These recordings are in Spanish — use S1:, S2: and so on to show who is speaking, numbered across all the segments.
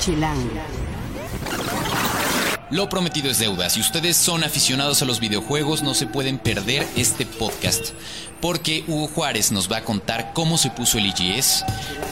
S1: Chilango.
S2: Lo prometido es deuda. Si ustedes son aficionados a los videojuegos, no se pueden perder este podcast. Porque Hugo Juárez nos va a contar cómo se puso el IGS,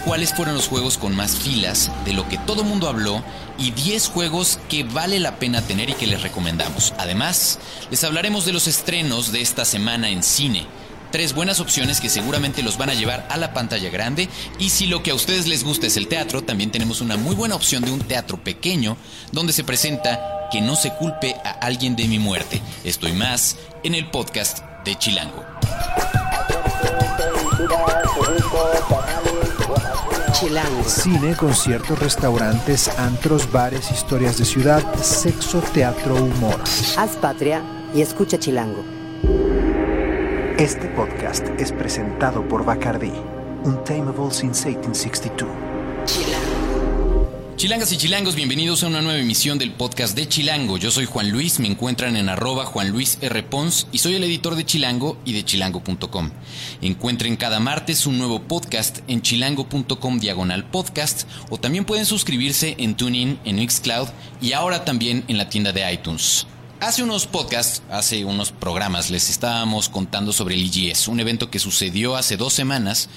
S2: cuáles fueron los juegos con más filas, de lo que todo mundo habló, y 10 juegos que vale la pena tener y que les recomendamos. Además, les hablaremos de los estrenos de esta semana en cine. Tres buenas opciones que seguramente los van a llevar a la pantalla grande y si lo que a ustedes les gusta es el teatro, también tenemos una muy buena opción de un teatro pequeño donde se presenta que no se culpe a alguien de mi muerte. Estoy más en el podcast de Chilango.
S1: Chilango.
S3: Cine, conciertos, restaurantes, antros, bares, historias de ciudad, sexo, teatro, humor.
S1: Haz patria y escucha Chilango.
S3: Este podcast es presentado por Bacardi, Untamable since 1862.
S2: Chilangas y chilangos, bienvenidos a una nueva emisión del podcast de Chilango. Yo soy Juan Luis, me encuentran en arroba Juan Luis R. Pons y soy el editor de Chilango y de chilango.com. Encuentren cada martes un nuevo podcast en chilango.com diagonal podcast o también pueden suscribirse en TuneIn, en Mixcloud y ahora también en la tienda de iTunes. Hace unos podcasts, hace unos programas, les estábamos contando sobre el IGS, un evento que sucedió hace dos semanas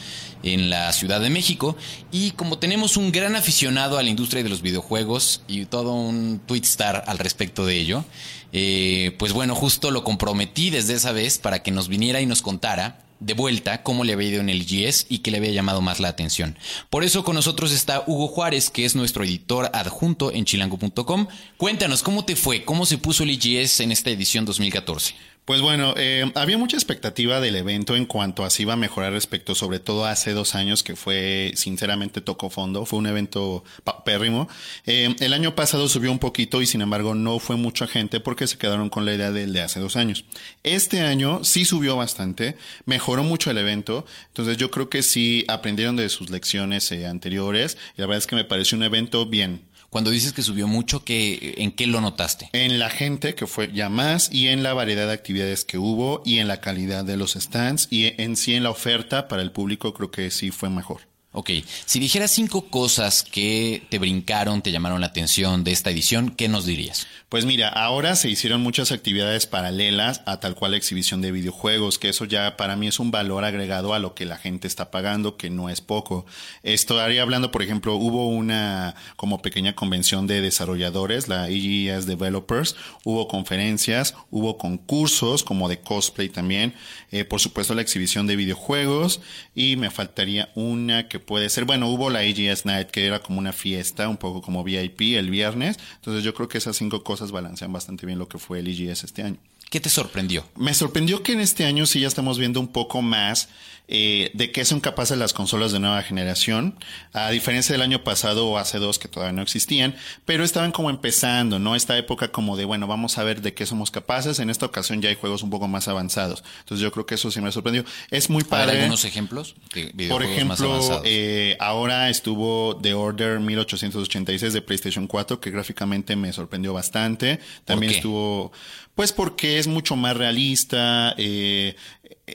S2: en la Ciudad de México. Y como tenemos un gran aficionado a la industria de los videojuegos y todo un tweet star al respecto de ello, eh, pues bueno, justo lo comprometí desde esa vez para que nos viniera y nos contara de vuelta cómo le había ido en el IGS y qué le había llamado más la atención. Por eso con nosotros está Hugo Juárez, que es nuestro editor adjunto en chilango.com. Cuéntanos, ¿cómo te fue? ¿Cómo se puso el IGS en esta edición 2014?
S4: Pues bueno, eh, había mucha expectativa del evento en cuanto a si iba a mejorar respecto, sobre todo hace dos años que fue, sinceramente, tocó fondo, fue un evento pérrimo. Eh, el año pasado subió un poquito y sin embargo no fue mucha gente porque se quedaron con la idea del de hace dos años. Este año sí subió bastante, mejoró mucho el evento, entonces yo creo que sí aprendieron de sus lecciones eh, anteriores y la verdad es que me pareció un evento bien,
S2: cuando dices que subió mucho, ¿qué, ¿en qué lo notaste?
S4: En la gente, que fue ya más, y en la variedad de actividades que hubo, y en la calidad de los stands, y en sí en la oferta para el público, creo que sí fue mejor.
S2: Ok, si dijeras cinco cosas que te brincaron, te llamaron la atención de esta edición, ¿qué nos dirías?
S4: Pues mira, ahora se hicieron muchas actividades paralelas a tal cual exhibición de videojuegos, que eso ya para mí es un valor agregado a lo que la gente está pagando, que no es poco. Estaría hablando, por ejemplo, hubo una como pequeña convención de desarrolladores, la EGS Developers, hubo conferencias, hubo concursos como de cosplay también, eh, por supuesto la exhibición de videojuegos y me faltaría una que puede ser, bueno, hubo la AGS Night que era como una fiesta, un poco como VIP el viernes, entonces yo creo que esas cinco cosas balancean bastante bien lo que fue el EGS este año.
S2: ¿Qué te sorprendió?
S4: Me sorprendió que en este año sí ya estamos viendo un poco más eh, de qué son capaces las consolas de nueva generación, a diferencia del año pasado o hace dos que todavía no existían, pero estaban como empezando, ¿no? Esta época como de, bueno, vamos a ver de qué somos capaces. En esta ocasión ya hay juegos un poco más avanzados. Entonces yo creo que eso sí me sorprendió. Es muy padre.
S2: algunos ejemplos? De
S4: Por ejemplo, eh, ahora estuvo The Order 1886 de PlayStation 4, que gráficamente me sorprendió bastante. También estuvo, pues porque es mucho más realista, eh,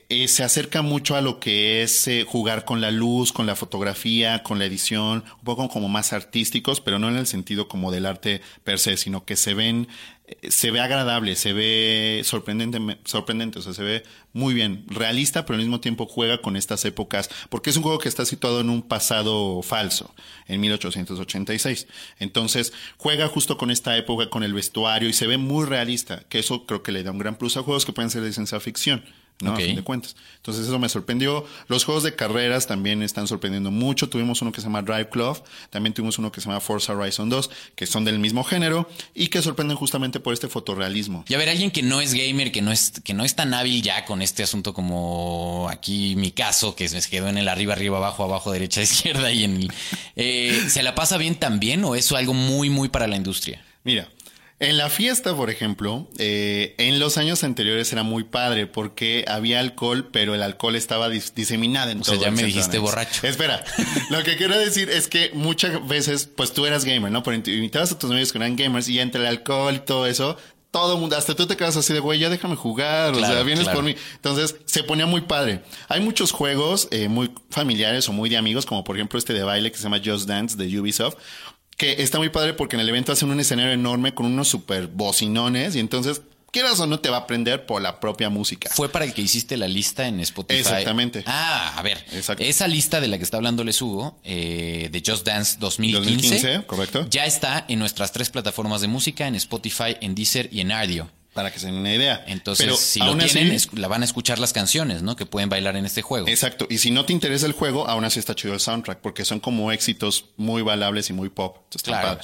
S4: eh, se acerca mucho a lo que es eh, jugar con la luz, con la fotografía, con la edición, un poco como más artísticos, pero no en el sentido como del arte per se, sino que se ven, eh, se ve agradable, se ve sorprendente, sorprendente, o sea, se ve muy bien, realista, pero al mismo tiempo juega con estas épocas, porque es un juego que está situado en un pasado falso, en 1886. Entonces, juega justo con esta época, con el vestuario, y se ve muy realista, que eso creo que le da un gran plus a juegos que pueden ser de ciencia ficción. ¿No? A fin de cuentas. Entonces eso me sorprendió. Los juegos de carreras también están sorprendiendo mucho. Tuvimos uno que se llama Drive Club, también tuvimos uno que se llama Forza Horizon 2, que son del mismo género y que sorprenden justamente por este fotorrealismo.
S2: Y a ver, alguien que no es gamer, que no es, que no es tan hábil ya con este asunto como aquí mi caso, que se quedó en el arriba, arriba, abajo, abajo, derecha, izquierda y en el, eh, ¿se la pasa bien también o es algo muy, muy para la industria?
S4: Mira, en la fiesta, por ejemplo, eh, en los años anteriores era muy padre porque había alcohol, pero el alcohol estaba diseminado en
S2: o
S4: todo
S2: sea, ya me dijiste borracho.
S4: Espera, lo que quiero decir es que muchas veces, pues tú eras gamer, ¿no? Pero invitabas a tus amigos que eran gamers y entre el alcohol y todo eso, todo mundo, hasta tú te quedas así de, güey, ya déjame jugar, o sea, vienes por mí. Entonces, se ponía muy padre. Hay muchos juegos eh, muy familiares o muy de amigos, como por ejemplo este de baile que se llama Just Dance de Ubisoft, Que está muy padre porque en el evento hacen un escenario enorme con unos super bocinones y entonces quieras o no te va a aprender por la propia música.
S2: Fue para el que hiciste la lista en Spotify.
S4: Exactamente.
S2: Ah, a ver.
S4: Exacto.
S2: Esa lista de la que está hablando Les Hugo, eh, de Just Dance 2015,
S4: 2015, correcto.
S2: ya está en nuestras tres plataformas de música, en Spotify, en Deezer y en Ardio.
S4: Para que se den una idea.
S2: Entonces,
S4: Pero
S2: si lo
S4: así-
S2: tienen, la van a escuchar las canciones, ¿no? Que pueden bailar en este juego.
S4: Exacto. Y si no te interesa el juego, aún así está chido el soundtrack, porque son como éxitos muy balables y muy pop. Entonces,
S2: Claro.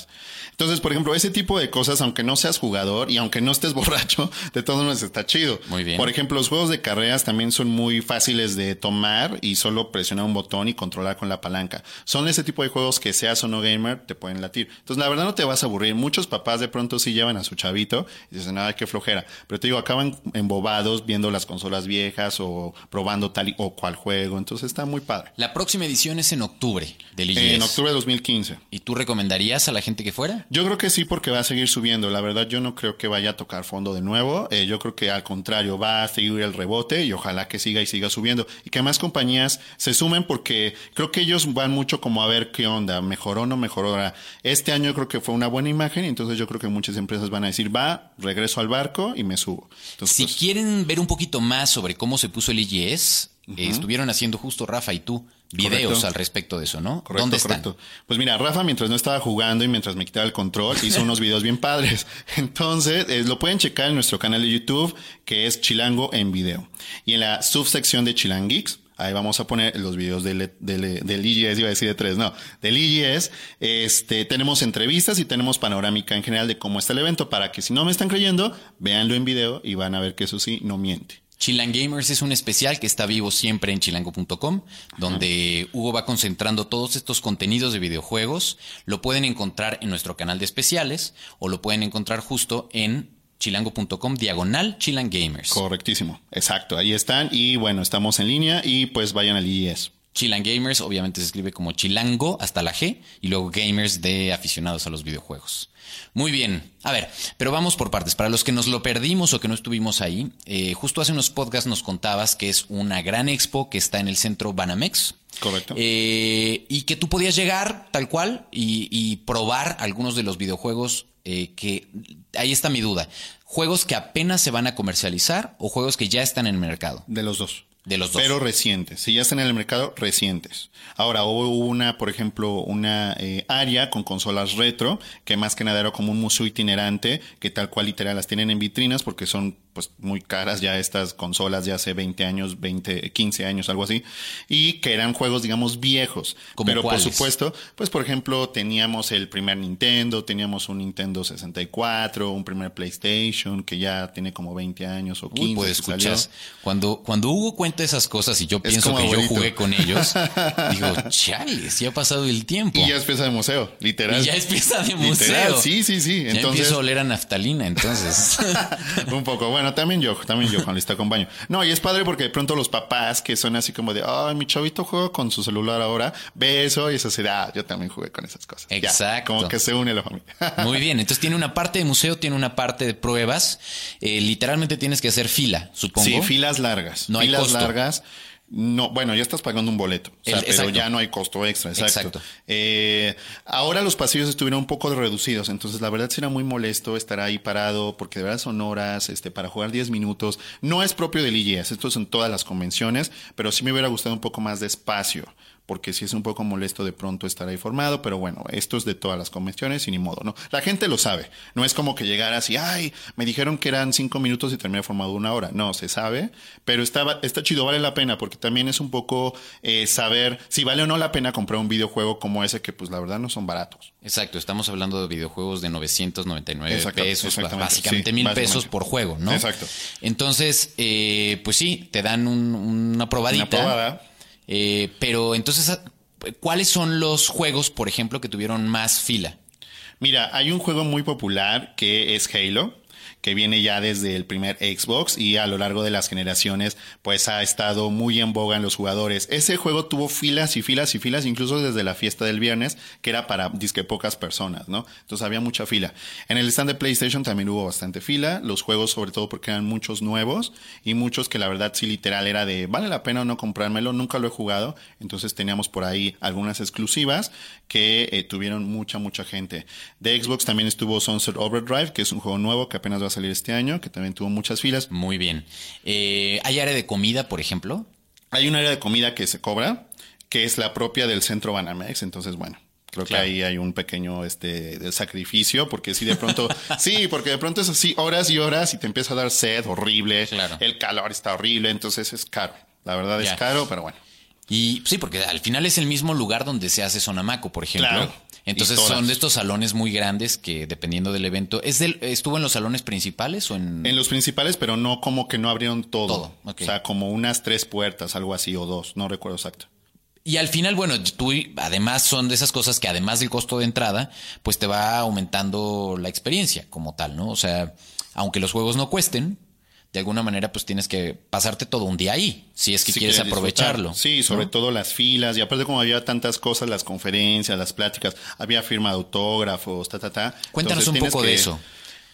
S4: Entonces, por ejemplo, ese tipo de cosas, aunque no seas jugador y aunque no estés borracho, de todos modos está chido.
S2: Muy bien.
S4: Por ejemplo, los juegos de carreras también son muy fáciles de tomar y solo presionar un botón y controlar con la palanca. Son ese tipo de juegos que seas o no gamer, te pueden latir. Entonces, la verdad no te vas a aburrir. Muchos papás de pronto sí llevan a su chavito y dicen, nada, qué flojera. Pero te digo, acaban embobados viendo las consolas viejas o probando tal y- o cual juego. Entonces, está muy padre.
S2: La próxima edición es en octubre del IGS.
S4: En octubre de 2015.
S2: ¿Y tú recomendarías a la gente que fuera?
S4: Yo creo que sí, porque va a seguir subiendo. La verdad, yo no creo que vaya a tocar fondo de nuevo. Eh, yo creo que al contrario, va a seguir el rebote y ojalá que siga y siga subiendo. Y que más compañías se sumen porque creo que ellos van mucho como a ver qué onda, mejoró o no mejoró. Ahora, Este año yo creo que fue una buena imagen y entonces yo creo que muchas empresas van a decir, va, regreso al barco y me subo. Entonces,
S2: Si
S4: pues,
S2: quieren ver un poquito más sobre cómo se puso el IGS, eh, estuvieron haciendo justo Rafa y tú videos
S4: Correcto.
S2: al respecto de eso, ¿no?
S4: Correcto,
S2: ¿Dónde están?
S4: correcto. Pues mira, Rafa, mientras no estaba jugando y mientras me quitaba el control, hizo unos videos bien padres. Entonces, eh, lo pueden checar en nuestro canal de YouTube, que es Chilango en video. Y en la subsección de Chilang Geeks, ahí vamos a poner los videos del, del, del IGS, iba a decir de tres, no, del IGS. Este, tenemos entrevistas y tenemos panorámica en general de cómo está el evento, para que si no me están creyendo, véanlo en video y van a ver que eso sí, no miente.
S2: Chilang Gamers es un especial que está vivo siempre en chilango.com, donde Hugo va concentrando todos estos contenidos de videojuegos. Lo pueden encontrar en nuestro canal de especiales o lo pueden encontrar justo en chilango.com diagonal Chilang Gamers.
S4: Correctísimo, exacto, ahí están y bueno, estamos en línea y pues vayan al IGS.
S2: Chilang Gamers obviamente se escribe como Chilango hasta la G y luego Gamers de aficionados a los videojuegos. Muy bien, a ver, pero vamos por partes. Para los que nos lo perdimos o que no estuvimos ahí, eh, justo hace unos podcasts nos contabas que es una gran expo que está en el centro Banamex.
S4: Correcto.
S2: Eh, y que tú podías llegar tal cual y, y probar algunos de los videojuegos eh, que... Ahí está mi duda. ¿Juegos que apenas se van a comercializar o juegos que ya están en el mercado?
S4: De los dos.
S2: De los dos.
S4: Pero recientes. Si ya están en el mercado, recientes. Ahora, hubo una, por ejemplo, una eh, área con consolas retro, que más que nada era como un museo itinerante, que tal cual literal las tienen en vitrinas porque son pues muy caras ya estas consolas de hace 20 años, 20, 15 años, algo así, y que eran juegos, digamos, viejos.
S2: ¿Cómo
S4: Pero
S2: cuáles?
S4: por supuesto, pues por ejemplo, teníamos el primer Nintendo, teníamos un Nintendo 64, un primer PlayStation, que ya tiene como 20 años o 15.
S2: Uy, pues escuchas, cuando, cuando Hugo cuenta esas cosas y yo
S4: Es
S2: pienso que yo jugué con ellos, digo, chales, ya ha pasado el tiempo.
S4: Y ya es pieza de museo, literal.
S2: Y ya es pieza de museo.
S4: Literal, sí, sí, sí.
S2: Ya
S4: Entonces,
S2: empiezo a oler a naftalina, entonces.
S4: un poco. Bueno, también yo, también yo, Juan Luis, te acompaño. No, y es padre porque de pronto los papás que son así como de, ay, mi chavito juega con su celular ahora, ve eso y eso se da, ah, yo también jugué con esas cosas. Ya,
S2: Exacto.
S4: como que se une la familia.
S2: Muy bien, entonces tiene una parte de museo, tiene una parte de pruebas. Eh, literalmente tienes que hacer fila, supongo.
S4: Sí, filas largas.
S2: No hay
S4: filas
S2: costo.
S4: largas. No, bueno, ya estás pagando un boleto, o sea,
S2: El-
S4: pero
S2: exacto.
S4: ya no hay costo extra, exacto.
S2: Exacto.
S4: Eh, ahora los pasillos estuvieron un poco reducidos, entonces la verdad será muy molesto estar ahí parado, porque de verdad son horas, este, para jugar 10 minutos. No es propio del IGS, esto es en todas las convenciones, pero sí me hubiera gustado un poco más de espacio, porque sí es un poco molesto de pronto estar ahí formado, pero bueno, esto es de todas las convenciones y ni modo, ¿no? La gente lo sabe, no es como que llegaras y, ay, me dijeron que eran cinco minutos y terminé formado una hora, no, se sabe, pero está, está chido, vale la pena, porque también es un poco eh, saber si vale o no la pena comprar un videojuego como ese, que pues la verdad no son baratos.
S2: Exacto, estamos hablando de videojuegos de 999
S4: Exacto,
S2: pesos, básicamente
S4: sí,
S2: mil
S4: básicamente.
S2: pesos por juego, ¿no?
S4: Exacto.
S2: Entonces, eh, pues sí, te dan un- una probadita.
S4: Una probada.
S2: Eh, pero entonces, ¿cuáles son los juegos, por ejemplo, que tuvieron más fila?
S4: Mira, hay un juego muy popular que es Halo, que viene ya desde el primer Xbox y a lo largo de las generaciones pues ha estado muy en boga en los jugadores. Ese juego tuvo filas y filas y filas incluso desde la fiesta del viernes que era para disque pocas personas, ¿no? Entonces había mucha fila. En el stand de PlayStation también hubo bastante fila, los juegos sobre todo porque eran muchos nuevos y muchos que la verdad sí literal era de vale la pena o no comprármelo, nunca lo he jugado, entonces teníamos por ahí algunas exclusivas que eh, tuvieron mucha, mucha gente. De Xbox también estuvo Sunset Overdrive, que es un juego nuevo que apenas va a salir este año, que también tuvo muchas filas.
S2: Muy bien. Eh, ¿Hay área de comida, por ejemplo?
S4: Hay un área de comida que se cobra, que es la propia del centro Banamex, entonces bueno. Creo que ahí hay un pequeño este sacrificio, porque si de pronto, sí, porque de pronto es así horas y horas y te empieza a dar sed horrible,
S2: Claro.
S4: el calor está horrible, entonces es caro. La verdad es
S2: Ya.
S4: caro, pero bueno.
S2: Y sí, porque al final es el mismo lugar donde se hace Sonamaco, por ejemplo.
S4: Claro.
S2: Entonces son de estos salones muy grandes que dependiendo del evento, ¿es del, ¿estuvo en los salones principales o en...?
S4: En los principales, pero no como que no abrieron todo. O sea, como unas tres puertas, algo así, o dos, no recuerdo exacto.
S2: Y al final, bueno, tú además son de esas cosas que además del costo de entrada, pues te va aumentando la experiencia como tal, ¿no? O sea, aunque los juegos no cuesten, de alguna manera pues tienes que pasarte todo un día ahí, si es que
S4: Si
S2: quieres aprovecharlo.
S4: Sí, sobre
S2: ¿no?
S4: todo las filas, y aparte como había tantas cosas, las conferencias, las pláticas, había firma de autógrafos, ta, ta, ta.
S2: Cuéntanos
S4: Entonces,
S2: un poco de eso.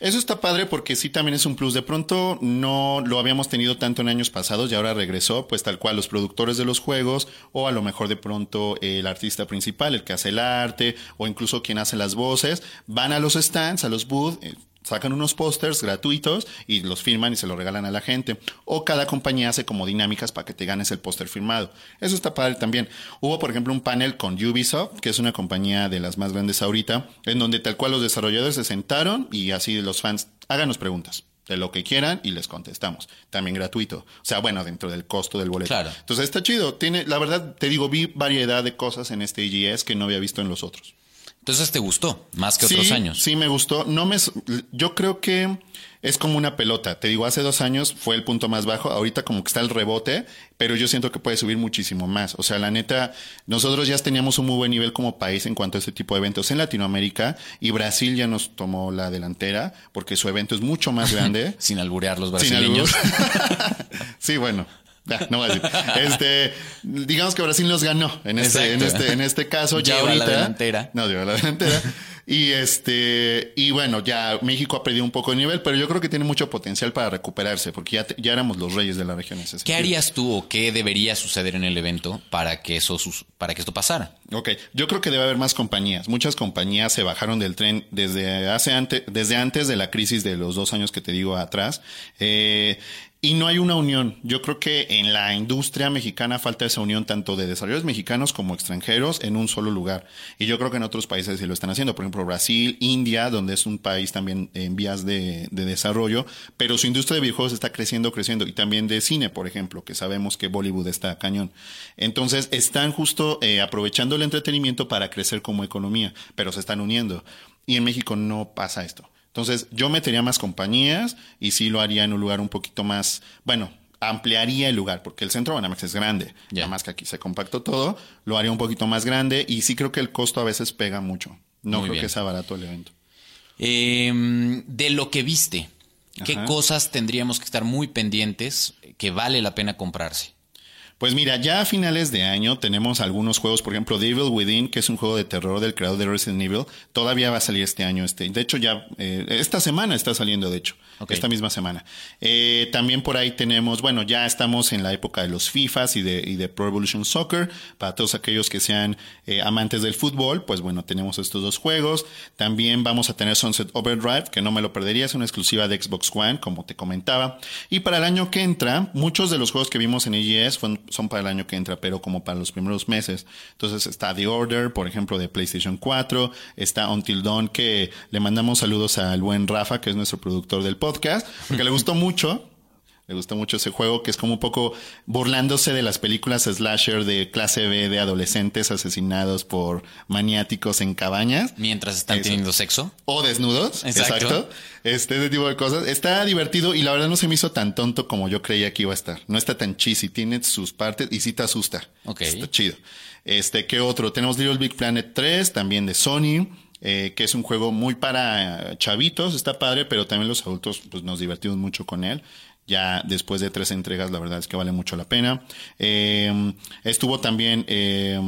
S4: Eso está padre porque sí también es un plus. De pronto no lo habíamos tenido tanto en años pasados y ahora regresó, pues tal cual los productores de los juegos o a lo mejor de pronto el artista principal, el que hace el arte o incluso quien hace las voces, van a los stands, a los booths, eh, sacan unos pósters gratuitos y los firman y se los regalan a la gente. O cada compañía hace como dinámicas para que te ganes el póster firmado. Eso está padre también. Hubo, por ejemplo, un panel con Ubisoft, que es una compañía de las más grandes ahorita, en donde tal cual los desarrolladores se sentaron y así los fans, háganos preguntas de lo que quieran y les contestamos. También gratuito. O sea, bueno, dentro del costo del boleto.
S2: Claro.
S4: Entonces está chido. Tiene, la verdad, te digo, vi variedad de cosas en este IGS que no había visto en los otros.
S2: Entonces te gustó más que otros años.
S4: Sí, me gustó. No me, yo creo que es como una pelota. Te digo, hace dos años fue el punto más bajo. Ahorita como que está el rebote, pero yo siento que puede subir muchísimo más. O sea, la neta, nosotros ya teníamos un muy buen nivel como país en cuanto a este tipo de eventos en Latinoamérica y Brasil ya nos tomó la delantera porque su evento es mucho más grande.
S2: Sin alburear los
S4: Sin
S2: brasileños.
S4: albur. sí, bueno. Ya, no voy a decir. Este, digamos que Brasil nos ganó en este, en este, en este caso. Ya
S2: Lleva la
S4: ahorita.
S2: delantera.
S4: No, lleva la delantera. Y este, y bueno, ya México ha perdido un poco de nivel, pero yo creo que tiene mucho potencial para recuperarse, porque ya, te- ya éramos los reyes de la región. en ese
S2: ¿Qué harías tú o qué debería suceder en el evento para que eso para que esto pasara?
S4: Ok, yo creo que debe haber más compañías. Muchas compañías se bajaron del tren desde hace antes, desde antes de la crisis de los dos años que te digo atrás. Eh, y no hay una unión. Yo creo que en la industria mexicana falta esa unión tanto de desarrolladores mexicanos como extranjeros en un solo lugar. Y yo creo que en otros países sí lo están haciendo. Por ejemplo, Brasil, India, donde es un país también en vías de, de desarrollo, pero su industria de videojuegos está creciendo, creciendo. Y también de cine, por ejemplo, que sabemos que Bollywood está cañón. Entonces, están justo eh, aprovechando el entretenimiento para crecer como economía, pero se están uniendo. Y en México no pasa esto. Entonces, yo metería más compañías y sí lo haría en un lugar un poquito más, bueno, ampliaría el lugar, porque el centro Banamex es grande.
S2: Ya.
S4: Nada más que aquí se compactó todo, lo haría un poquito más grande y sí creo que el costo a veces pega mucho. No
S2: Muy
S4: creo
S2: bien.
S4: que sea barato el evento.
S2: Eh, de lo que viste, ¿qué
S4: Ajá.
S2: cosas tendríamos que estar muy pendientes que vale la pena comprarse?
S4: Pues mira, ya a finales de año tenemos algunos juegos, por ejemplo, Devil Within, que es un juego de terror del creador de Resident Evil, todavía va a salir este año. Este, de hecho, ya eh, esta semana está saliendo, de hecho, esta misma semana. Eh, también por ahí tenemos, bueno, ya estamos en la época de los FIFAs y de, y de Pro Evolution Soccer. Para todos aquellos que sean eh, amantes del fútbol, pues bueno, tenemos estos dos juegos. También vamos a tener Sunset Overdrive, que no me lo perdería, es una exclusiva de Xbox One, como te comentaba. Y para el año que entra, muchos de los juegos que vimos en EGS son, son para el año que entra, pero como para los primeros meses. Entonces está The Order, por ejemplo, de PlayStation 4, está Until Dawn, que le mandamos saludos al buen Rafa, que es nuestro productor del podcast, porque le gustó mucho. Le gustó mucho ese juego que es como un poco burlándose de las películas slasher de clase B de adolescentes asesinados por maniáticos en cabañas
S2: Mientras están
S4: Eso.
S2: teniendo sexo.
S4: o desnudos.
S2: Exacto.
S4: Exacto. Este, ese tipo de cosas. Está divertido y la verdad no se me hizo tan tonto como yo creía que iba a estar. No está tan cheesy, tiene sus partes y sí te asusta.
S2: Ok.
S4: Está chido. Este, ¿qué otro? Tenemos Little Big Planet 3, también de Sony. eh, que es un juego muy para chavitos, está padre, pero también los adultos pues, nos divertimos mucho con él. Ya después de tres entregas, la verdad es que vale mucho la pena. Eh, estuvo también eh,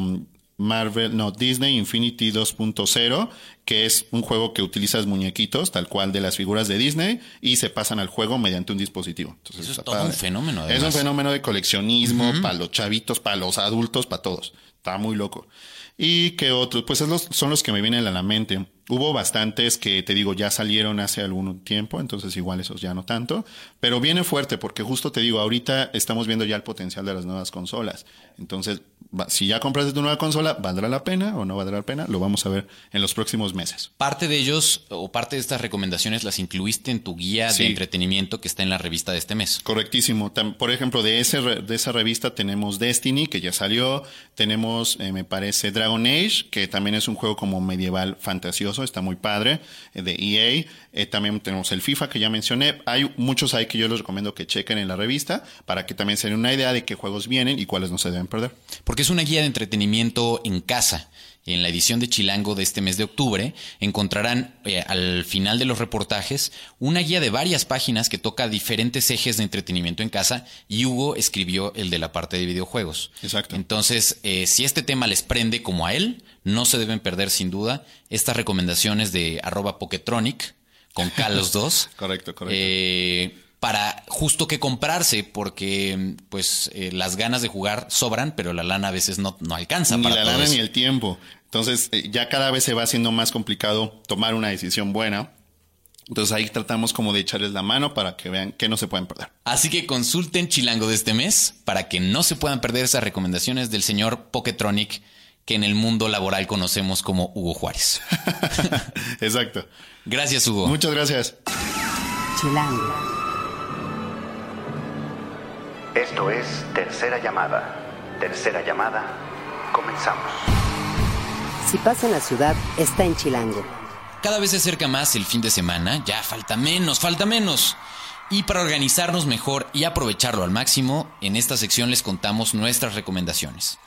S4: Marvel, no, Disney Infinity 2.0, que es un juego que utilizas muñequitos, tal cual de las figuras de Disney, y se pasan al juego mediante un dispositivo.
S2: Entonces, Eso es todo un fenómeno.
S4: Es un fenómeno de coleccionismo para los chavitos, para los adultos, para todos. Está muy loco. ¿Y qué otros? Pues son los que me vienen a la mente. Hubo bastantes que te digo ya salieron hace algún tiempo, entonces igual esos ya no tanto, pero viene fuerte porque justo te digo, ahorita estamos viendo ya el potencial de las nuevas consolas. Entonces, si ya compraste tu nueva consola, ¿valdrá la pena o no valdrá la pena? Lo vamos a ver en los próximos meses.
S2: Parte de ellos o parte de estas recomendaciones las incluiste en tu guía de entretenimiento que está en la revista de este mes.
S4: Correctísimo. Por ejemplo, de, ese, de esa revista tenemos Destiny, que ya salió, tenemos, eh, me parece, Dragon Age, que también es un juego como medieval fantasioso está muy padre, eh, de EA. Eh, también tenemos el FIFA que ya mencioné. Hay muchos ahí que yo les recomiendo que chequen en la revista para que también se den una idea de qué juegos vienen y cuáles no se deben perder.
S2: Porque es una guía de entretenimiento en casa. En la edición de Chilango de este mes de octubre encontrarán eh, al final de los reportajes una guía de varias páginas que toca diferentes ejes de entretenimiento en casa y Hugo escribió el de la parte de videojuegos.
S4: Exacto.
S2: Entonces, si este tema les prende como a él, no se deben perder sin duda estas recomendaciones de arroba Poketronic con K los dos.
S4: correcto, correcto.
S2: Eh, para justo que comprarse, porque pues eh, las ganas de jugar sobran, pero la lana a veces no, no alcanza.
S4: Ni la lana ni el tiempo. Entonces eh, ya cada vez se va haciendo más complicado tomar una decisión buena. Entonces ahí tratamos como de echarles la mano para que vean que no se pueden perder.
S2: Así que consulten Chilango de este mes para que no se puedan perder esas recomendaciones del señor Poketronic que en el mundo laboral conocemos como Hugo Juárez.
S4: Exacto.
S2: Gracias, Hugo.
S4: Muchas gracias.
S1: Chilango.
S5: Esto es Tercera Llamada. Tercera Llamada. Comenzamos.
S1: Si pasa en la ciudad, está en Chilango.
S2: Cada vez se acerca más el fin de semana, ya falta menos, falta menos. Y para organizarnos mejor y aprovecharlo al máximo, en esta sección les contamos nuestras recomendaciones.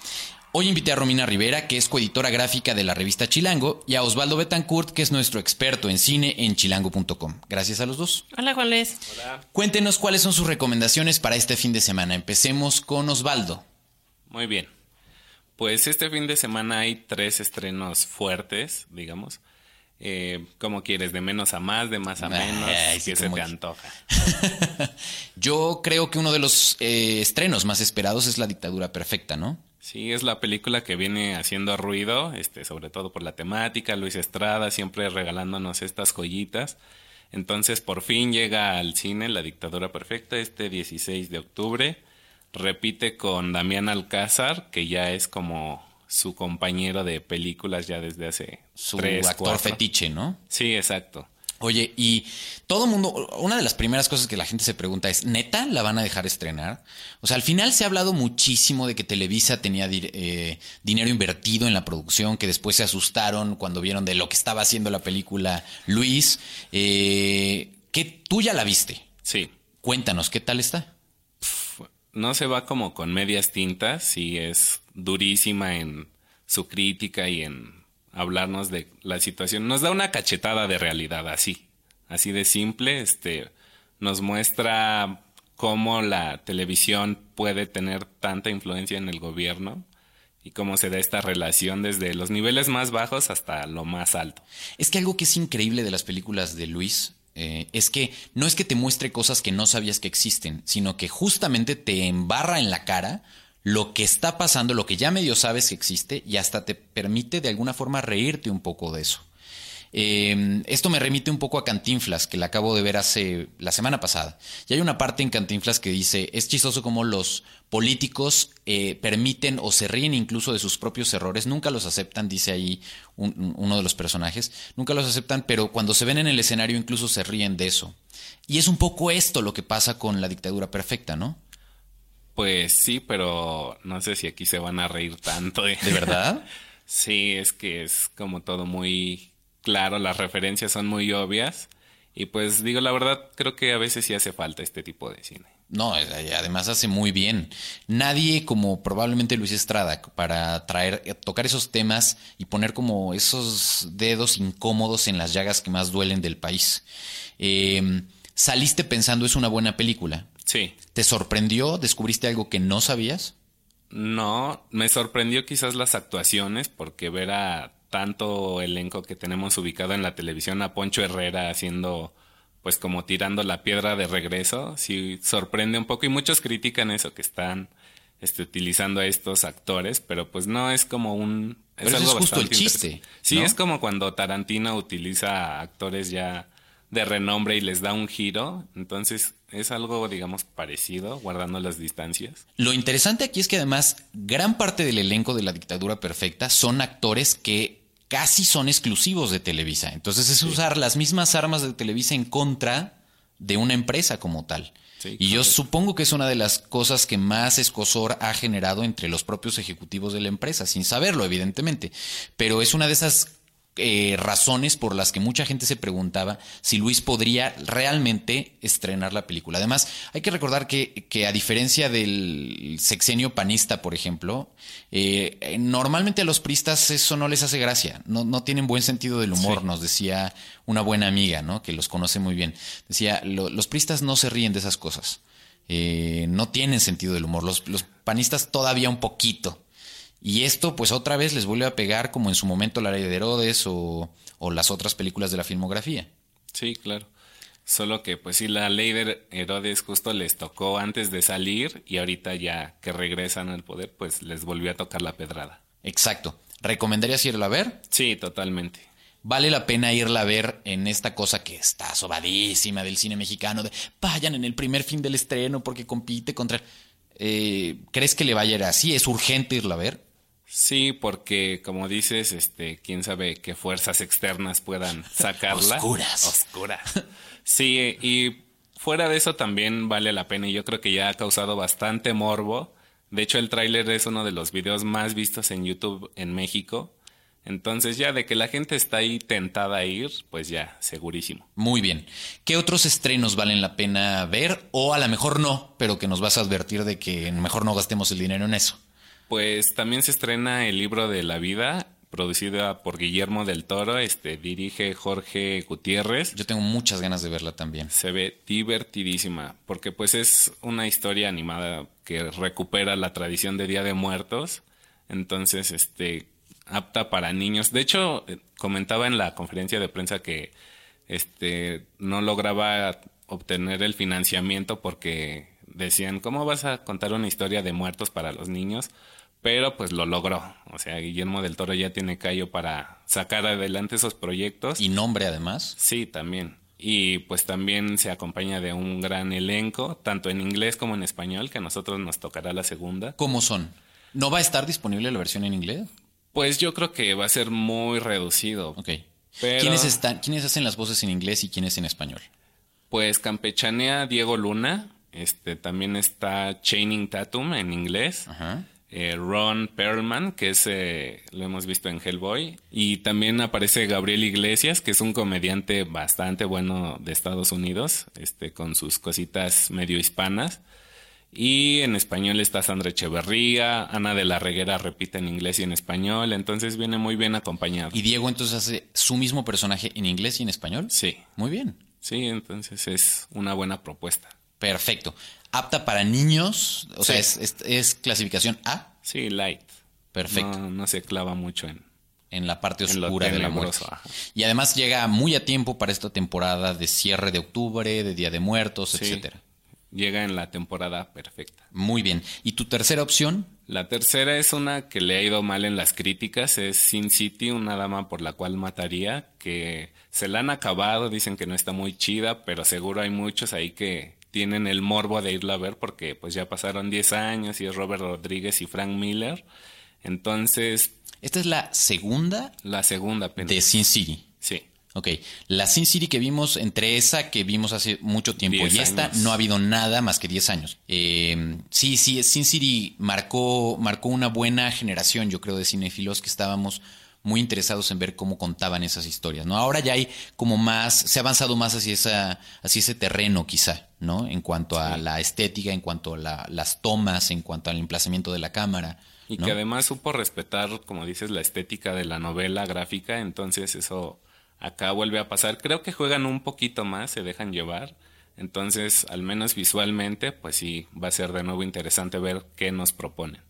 S2: Hoy invité a Romina Rivera, que es coeditora gráfica de la revista Chilango, y a Osvaldo Betancourt, que es nuestro experto en cine en chilango.com. Gracias a los dos.
S6: Hola, Juan Luis.
S2: Hola. Cuéntenos cuáles son sus recomendaciones para este fin de semana. Empecemos con Osvaldo.
S7: Muy bien. Pues este fin de semana hay tres estrenos fuertes, digamos. Eh, ¿Cómo quieres? ¿De menos a más? ¿De más a menos? ¿Qué se te antoja?
S2: Yo creo que uno de los eh, estrenos más esperados es La Dictadura Perfecta, ¿no?
S7: Sí, es la película que viene haciendo ruido, este, sobre todo por la temática, Luis Estrada siempre regalándonos estas joyitas. Entonces, por fin llega al cine La Dictadura Perfecta este 16 de octubre. Repite con Damián Alcázar, que ya es como su compañero de películas ya desde hace
S2: su actor fetiche, ¿no?
S7: Sí, exacto.
S2: Oye, y todo mundo, una de las primeras cosas que la gente se pregunta es, ¿neta la van a dejar estrenar? O sea, al final se ha hablado muchísimo de que Televisa tenía eh, dinero invertido en la producción, que después se asustaron cuando vieron de lo que estaba haciendo la película Luis. Eh, que tú ya la viste.
S7: Sí.
S2: Cuéntanos, ¿qué tal está?
S7: no se va como con medias tintas, sí es durísima en su crítica y en hablarnos de la situación. Nos da una cachetada de realidad, así, así de simple. Este, nos muestra cómo la televisión puede tener tanta influencia en el gobierno y cómo se da esta relación desde los niveles más bajos hasta lo más alto.
S2: Es que algo que es increíble de las películas de Luis eh, es que no es que te muestre cosas que no sabías que existen, sino que justamente te embarra en la cara lo que está pasando, lo que ya medio sabes que existe y hasta te permite de alguna forma reírte un poco de eso. Eh, esto me remite un poco a Cantinflas, que la acabo de ver hace la semana pasada. Y hay una parte en Cantinflas que dice, es chistoso como los políticos eh, permiten o se ríen incluso de sus propios errores, nunca los aceptan, dice ahí uno de los personajes, nunca los aceptan, pero cuando se ven en el escenario incluso se ríen de eso. Y es un poco esto lo que pasa con la dictadura perfecta, ¿no?
S7: Pues sí, pero no sé si aquí se van a reír tanto. ¿eh?
S2: ¿De verdad?
S7: sí, es que es como todo muy claro, las referencias son muy obvias. Y pues digo, la verdad, creo que a veces sí hace falta este tipo de cine.
S2: No, además hace muy bien. Nadie como probablemente Luis Estrada para traer, eh, tocar esos temas y poner como esos dedos incómodos en las llagas que más duelen del país. Em, saliste pensando es una buena película.
S7: Sí.
S2: ¿Te sorprendió? ¿Descubriste algo que no sabías?
S7: No, me sorprendió quizás las actuaciones porque ver a tanto elenco que tenemos ubicado en la televisión, a Poncho Herrera haciendo pues como tirando la piedra de regreso, sí sorprende un poco y muchos critican eso que están este, utilizando a estos actores, pero pues no es como un
S2: es algo es justo el chiste.
S7: Sí, es como cuando Tarantino utiliza actores ya de renombre y les da un giro, entonces es algo, digamos, parecido, guardando las distancias.
S2: Lo interesante aquí es que además gran parte del elenco de la dictadura perfecta son actores que casi son exclusivos de Televisa. Entonces es usar las mismas armas de Televisa en contra de una empresa como tal. y yo supongo que es una de las cosas que más escosor ha generado entre los propios ejecutivos de la empresa, sin saberlo, evidentemente. Pero es una de esas eh, razones por las que mucha gente se preguntaba si Luis podría realmente estrenar la película. Además, hay que recordar que, que a diferencia del sexenio panista, por ejemplo, eh, normalmente a los pristas eso no les hace gracia, no, no tienen buen sentido del humor, nos decía una buena amiga, ¿no? que los conoce muy bien. Decía, los pristas no se ríen de esas cosas. Eh, no tienen sentido del humor. Los, los panistas todavía un poquito. Y esto, pues otra vez les vuelve a pegar como en su momento La Ley de Herodes o, las otras películas de la filmografía.
S7: Sí, claro. Solo que, pues sí, la ley de Herodes justo les tocó antes de salir y ahorita ya que regresan al poder, pues les volvió a tocar la pedrada.
S2: Exacto. ¿Recomendarías irla a ver?
S7: Sí, totalmente.
S2: Vale la pena irla a ver en esta cosa que está sobadísima del cine mexicano, de vayan en el primer fin del estreno porque compite contra... Eh, ¿Crees que le vaya a ir así? ¿Es urgente irla a ver?
S7: Sí, porque como dices, este, quién sabe qué fuerzas externas puedan sacarla.
S2: Oscuras.
S7: Oscuras. Sí, y fuera de eso también vale la pena y yo creo que ya ha causado bastante morbo. De hecho, el tráiler es uno de los videos más vistos en YouTube en México. Entonces ya de que la gente está ahí tentada a ir, pues ya, segurísimo.
S2: Muy bien. ¿Qué otros estrenos valen la pena ver? O a lo mejor no, pero que nos vas a advertir de que mejor no gastemos el dinero en eso.
S7: Pues también se estrena el libro de la vida, producida por Guillermo del Toro, este dirige Jorge Gutiérrez.
S2: Yo tengo muchas ganas de verla también.
S7: Se ve divertidísima, porque pues es una historia animada que recupera la tradición de Día de Muertos. Entonces, este apta para niños. De hecho, eh, comentaba en la conferencia de prensa que este no lograba obtener el financiamiento porque decían, ¿cómo vas a contar una historia de muertos para los niños? pero pues lo logró. O sea, Guillermo del Toro ya tiene callo para sacar adelante esos proyectos.
S2: Y nombre además.
S7: Sí, también. Y pues también se acompaña de un gran elenco, tanto en inglés como en español, que a nosotros nos tocará la segunda.
S2: ¿Cómo son? ¿No va a estar disponible la versión en inglés?
S7: Pues yo creo que va a ser muy reducido.
S2: Ok. ¿Quiénes, están, ¿Quiénes hacen las voces en inglés y quiénes en español?
S7: Pues campechanea Diego Luna, este también está Chaining Tatum en inglés. Ajá. Eh, Ron Perlman, que es, eh, lo hemos visto en Hellboy, y también aparece Gabriel Iglesias, que es un comediante bastante bueno de Estados Unidos, este, con sus cositas medio hispanas. Y en español está Sandra Echeverría, Ana de la Reguera repite en inglés y en español, entonces viene muy bien acompañado.
S2: ¿Y Diego entonces hace su mismo personaje en inglés y en español?
S7: Sí.
S2: Muy bien.
S7: Sí, entonces es una buena propuesta.
S2: Perfecto. ¿Apta para niños? O sea, es, clasificación A?
S7: Sí, light.
S2: Perfecto.
S7: No, se clava mucho en,
S2: en la parte oscura de la muerte. Y además llega muy a tiempo para esta temporada de cierre de octubre, de Día de Muertos, etcétera.
S7: Llega en la temporada perfecta.
S2: Muy bien. ¿Y tu tercera opción?
S7: La tercera es una que le ha ido mal en las críticas, es Sin City, una dama por la cual mataría, que se la han acabado, dicen que no está muy chida, pero seguro hay muchos ahí que tienen el morbo de irla a ver porque pues ya pasaron 10 años y es Robert Rodríguez y Frank Miller. Entonces...
S2: Esta es la segunda.
S7: La segunda
S2: De Sin City.
S7: Sí.
S2: Ok, la Sin City que vimos, entre esa que vimos hace mucho tiempo y esta, no ha habido nada más que 10 años. Eh, sí, sí, Sin City marcó, marcó una buena generación, yo creo, de cinéfilos que estábamos muy interesados en ver cómo contaban esas historias, ¿no? Ahora ya hay como más, se ha avanzado más hacia, esa, hacia ese terreno quizá, ¿no? En cuanto a la estética, en cuanto a las tomas, en cuanto al emplazamiento de la cámara.
S7: Y que además supo respetar, como dices, la estética de la novela gráfica, entonces eso acá vuelve a pasar. Creo que juegan un poquito más, se dejan llevar entonces, al menos visualmente, pues sí, va a ser de nuevo interesante ver qué nos proponen.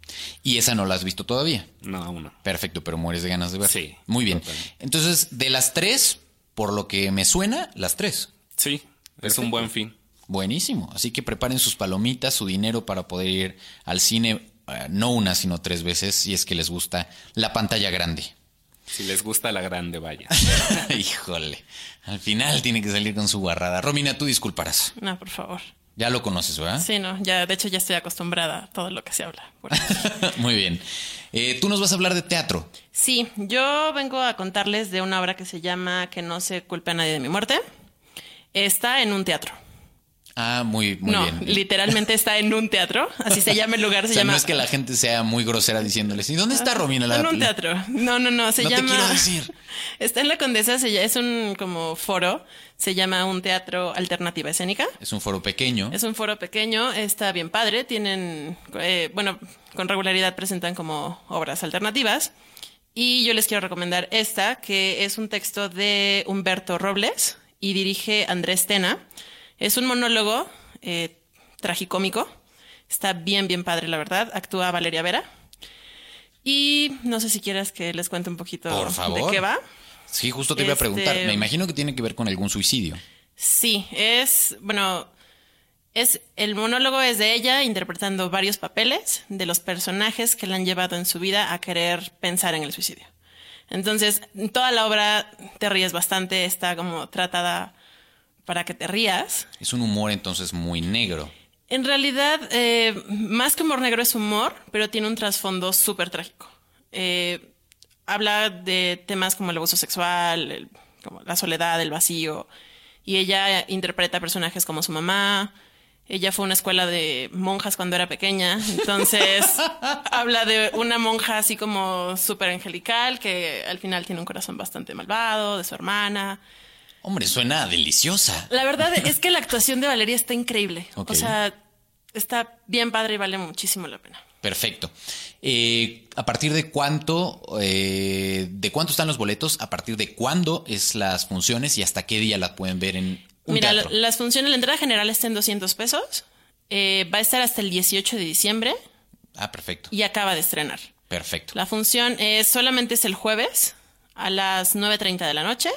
S2: ¿Y esa no la has visto todavía?
S7: No, aún no.
S2: Perfecto, pero mueres de ganas de ver.
S7: Sí.
S2: Muy bien. Entonces, de las tres, por lo que me suena, las tres.
S7: Sí, es un buen fin.
S2: Buenísimo. Así que preparen sus palomitas, su dinero para poder ir al cine, eh, no una, sino tres veces, si es que les gusta la pantalla grande.
S7: Si les gusta la grande, vaya.
S2: Híjole. Al final tiene que salir con su guarrada. Romina, tú disculparás.
S6: No, por favor.
S2: Ya lo conoces, ¿verdad?
S6: Sí, no, ya, de hecho ya estoy acostumbrada a todo lo que se habla.
S2: Muy bien. Eh, tú nos vas a hablar de teatro.
S6: Sí, yo vengo a contarles de una obra que se llama Que no se culpe a nadie de mi muerte. Está en un teatro.
S2: Ah, muy, muy
S6: no,
S2: bien.
S6: literalmente está en un teatro. Así se llama el lugar. Se llama...
S2: No es que la gente sea muy grosera diciéndoles, ¿y dónde está Romina? La...
S6: En un teatro. No, no, no. Se
S2: no
S6: llama.
S2: Te quiero decir.
S6: Está en la Condesa. Es un como foro. Se llama un teatro alternativa escénica.
S2: Es un foro pequeño.
S6: Es un foro pequeño. Está bien padre. Tienen, eh, bueno, con regularidad presentan como obras alternativas. Y yo les quiero recomendar esta, que es un texto de Humberto Robles y dirige Andrés Tena. Es un monólogo eh, tragicómico. Está bien, bien padre, la verdad. Actúa Valeria Vera. Y no sé si quieras que les cuente un poquito de qué va.
S2: Sí, justo te iba a preguntar. Este, Me imagino que tiene que ver con algún suicidio.
S6: Sí, es, bueno, es, el monólogo es de ella interpretando varios papeles de los personajes que la han llevado en su vida a querer pensar en el suicidio. Entonces, toda la obra te ríes bastante, está como tratada para que te rías.
S2: Es un humor entonces muy negro.
S6: En realidad, eh, más que humor negro es humor, pero tiene un trasfondo súper trágico. Eh, habla de temas como el abuso sexual, como la soledad, el vacío, y ella interpreta personajes como su mamá. Ella fue a una escuela de monjas cuando era pequeña, entonces habla de una monja así como súper angelical que al final tiene un corazón bastante malvado, de su hermana.
S2: Hombre, suena deliciosa.
S6: La verdad es que la actuación de Valeria está increíble. O sea, está bien padre y vale muchísimo la pena.
S2: Perfecto. Eh, ¿A partir de cuánto, eh, de cuánto están los boletos? ¿A partir de cuándo es las funciones y hasta qué día las pueden ver en un
S6: Mira,
S2: teatro?
S6: las funciones, la entrada general está en 200 pesos. Eh, va a estar hasta el 18 de diciembre.
S2: Ah, perfecto.
S6: Y acaba de estrenar.
S2: Perfecto.
S6: La función es, solamente es el jueves a las 9.30 de la noche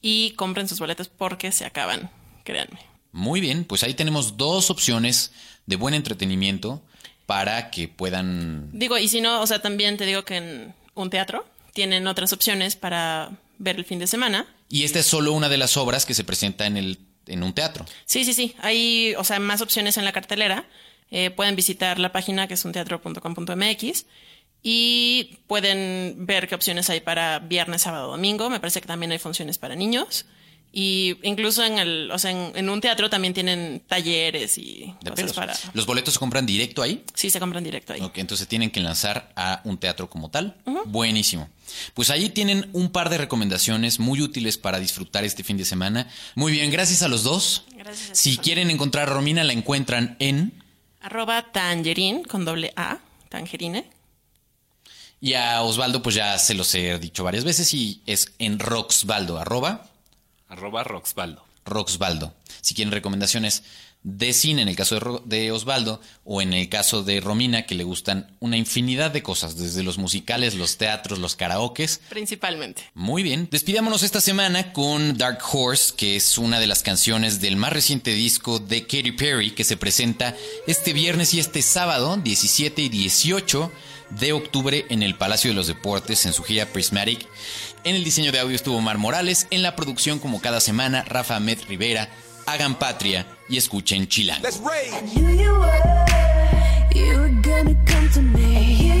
S6: y compren sus boletos porque se acaban, créanme.
S2: Muy bien, pues ahí tenemos dos opciones de buen entretenimiento para que puedan...
S6: Digo, y si no, o sea, también te digo que en un teatro tienen otras opciones para ver el fin de semana.
S2: Y esta es solo una de las obras que se presenta en, el, en un teatro.
S6: Sí, sí, sí. Hay, o sea, más opciones en la cartelera. Eh, pueden visitar la página que es unteatro.com.mx y pueden ver qué opciones hay para viernes, sábado, domingo. Me parece que también hay funciones para niños. Y incluso en el, o sea, en, un teatro también tienen talleres y cosas para.
S2: ¿Los boletos se compran directo ahí?
S6: Sí, se compran directo ahí.
S2: Ok, entonces tienen que lanzar a un teatro como tal. Buenísimo. Pues ahí tienen un par de recomendaciones muy útiles para disfrutar este fin de semana. Muy bien, gracias a los dos.
S6: Gracias.
S2: si quieren encontrar a Romina, la encuentran en
S6: arroba tangerin con doble A, tangerine
S2: y a Osvaldo, pues ya se los he dicho varias veces y es en Roxvaldo, arroba.
S7: Arroba Roxvaldo.
S2: Roxvaldo. Si quieren recomendaciones de cine, en el caso de, Osvaldo, o en el caso de Romina, que le gustan una infinidad de cosas, desde los musicales, los teatros, los karaokes.
S6: Principalmente.
S2: Muy bien. Despidámonos esta semana con Dark Horse, que es una de las canciones del más reciente disco de Katy Perry, que se presenta este viernes y este sábado, 17 y 18 de octubre en el Palacio de los Deportes en su gira Prismatic. En el diseño de audio estuvo Mar Morales, en la producción como cada semana Rafa Ahmed Rivera. Hagan patria y escuchen Chilango. Make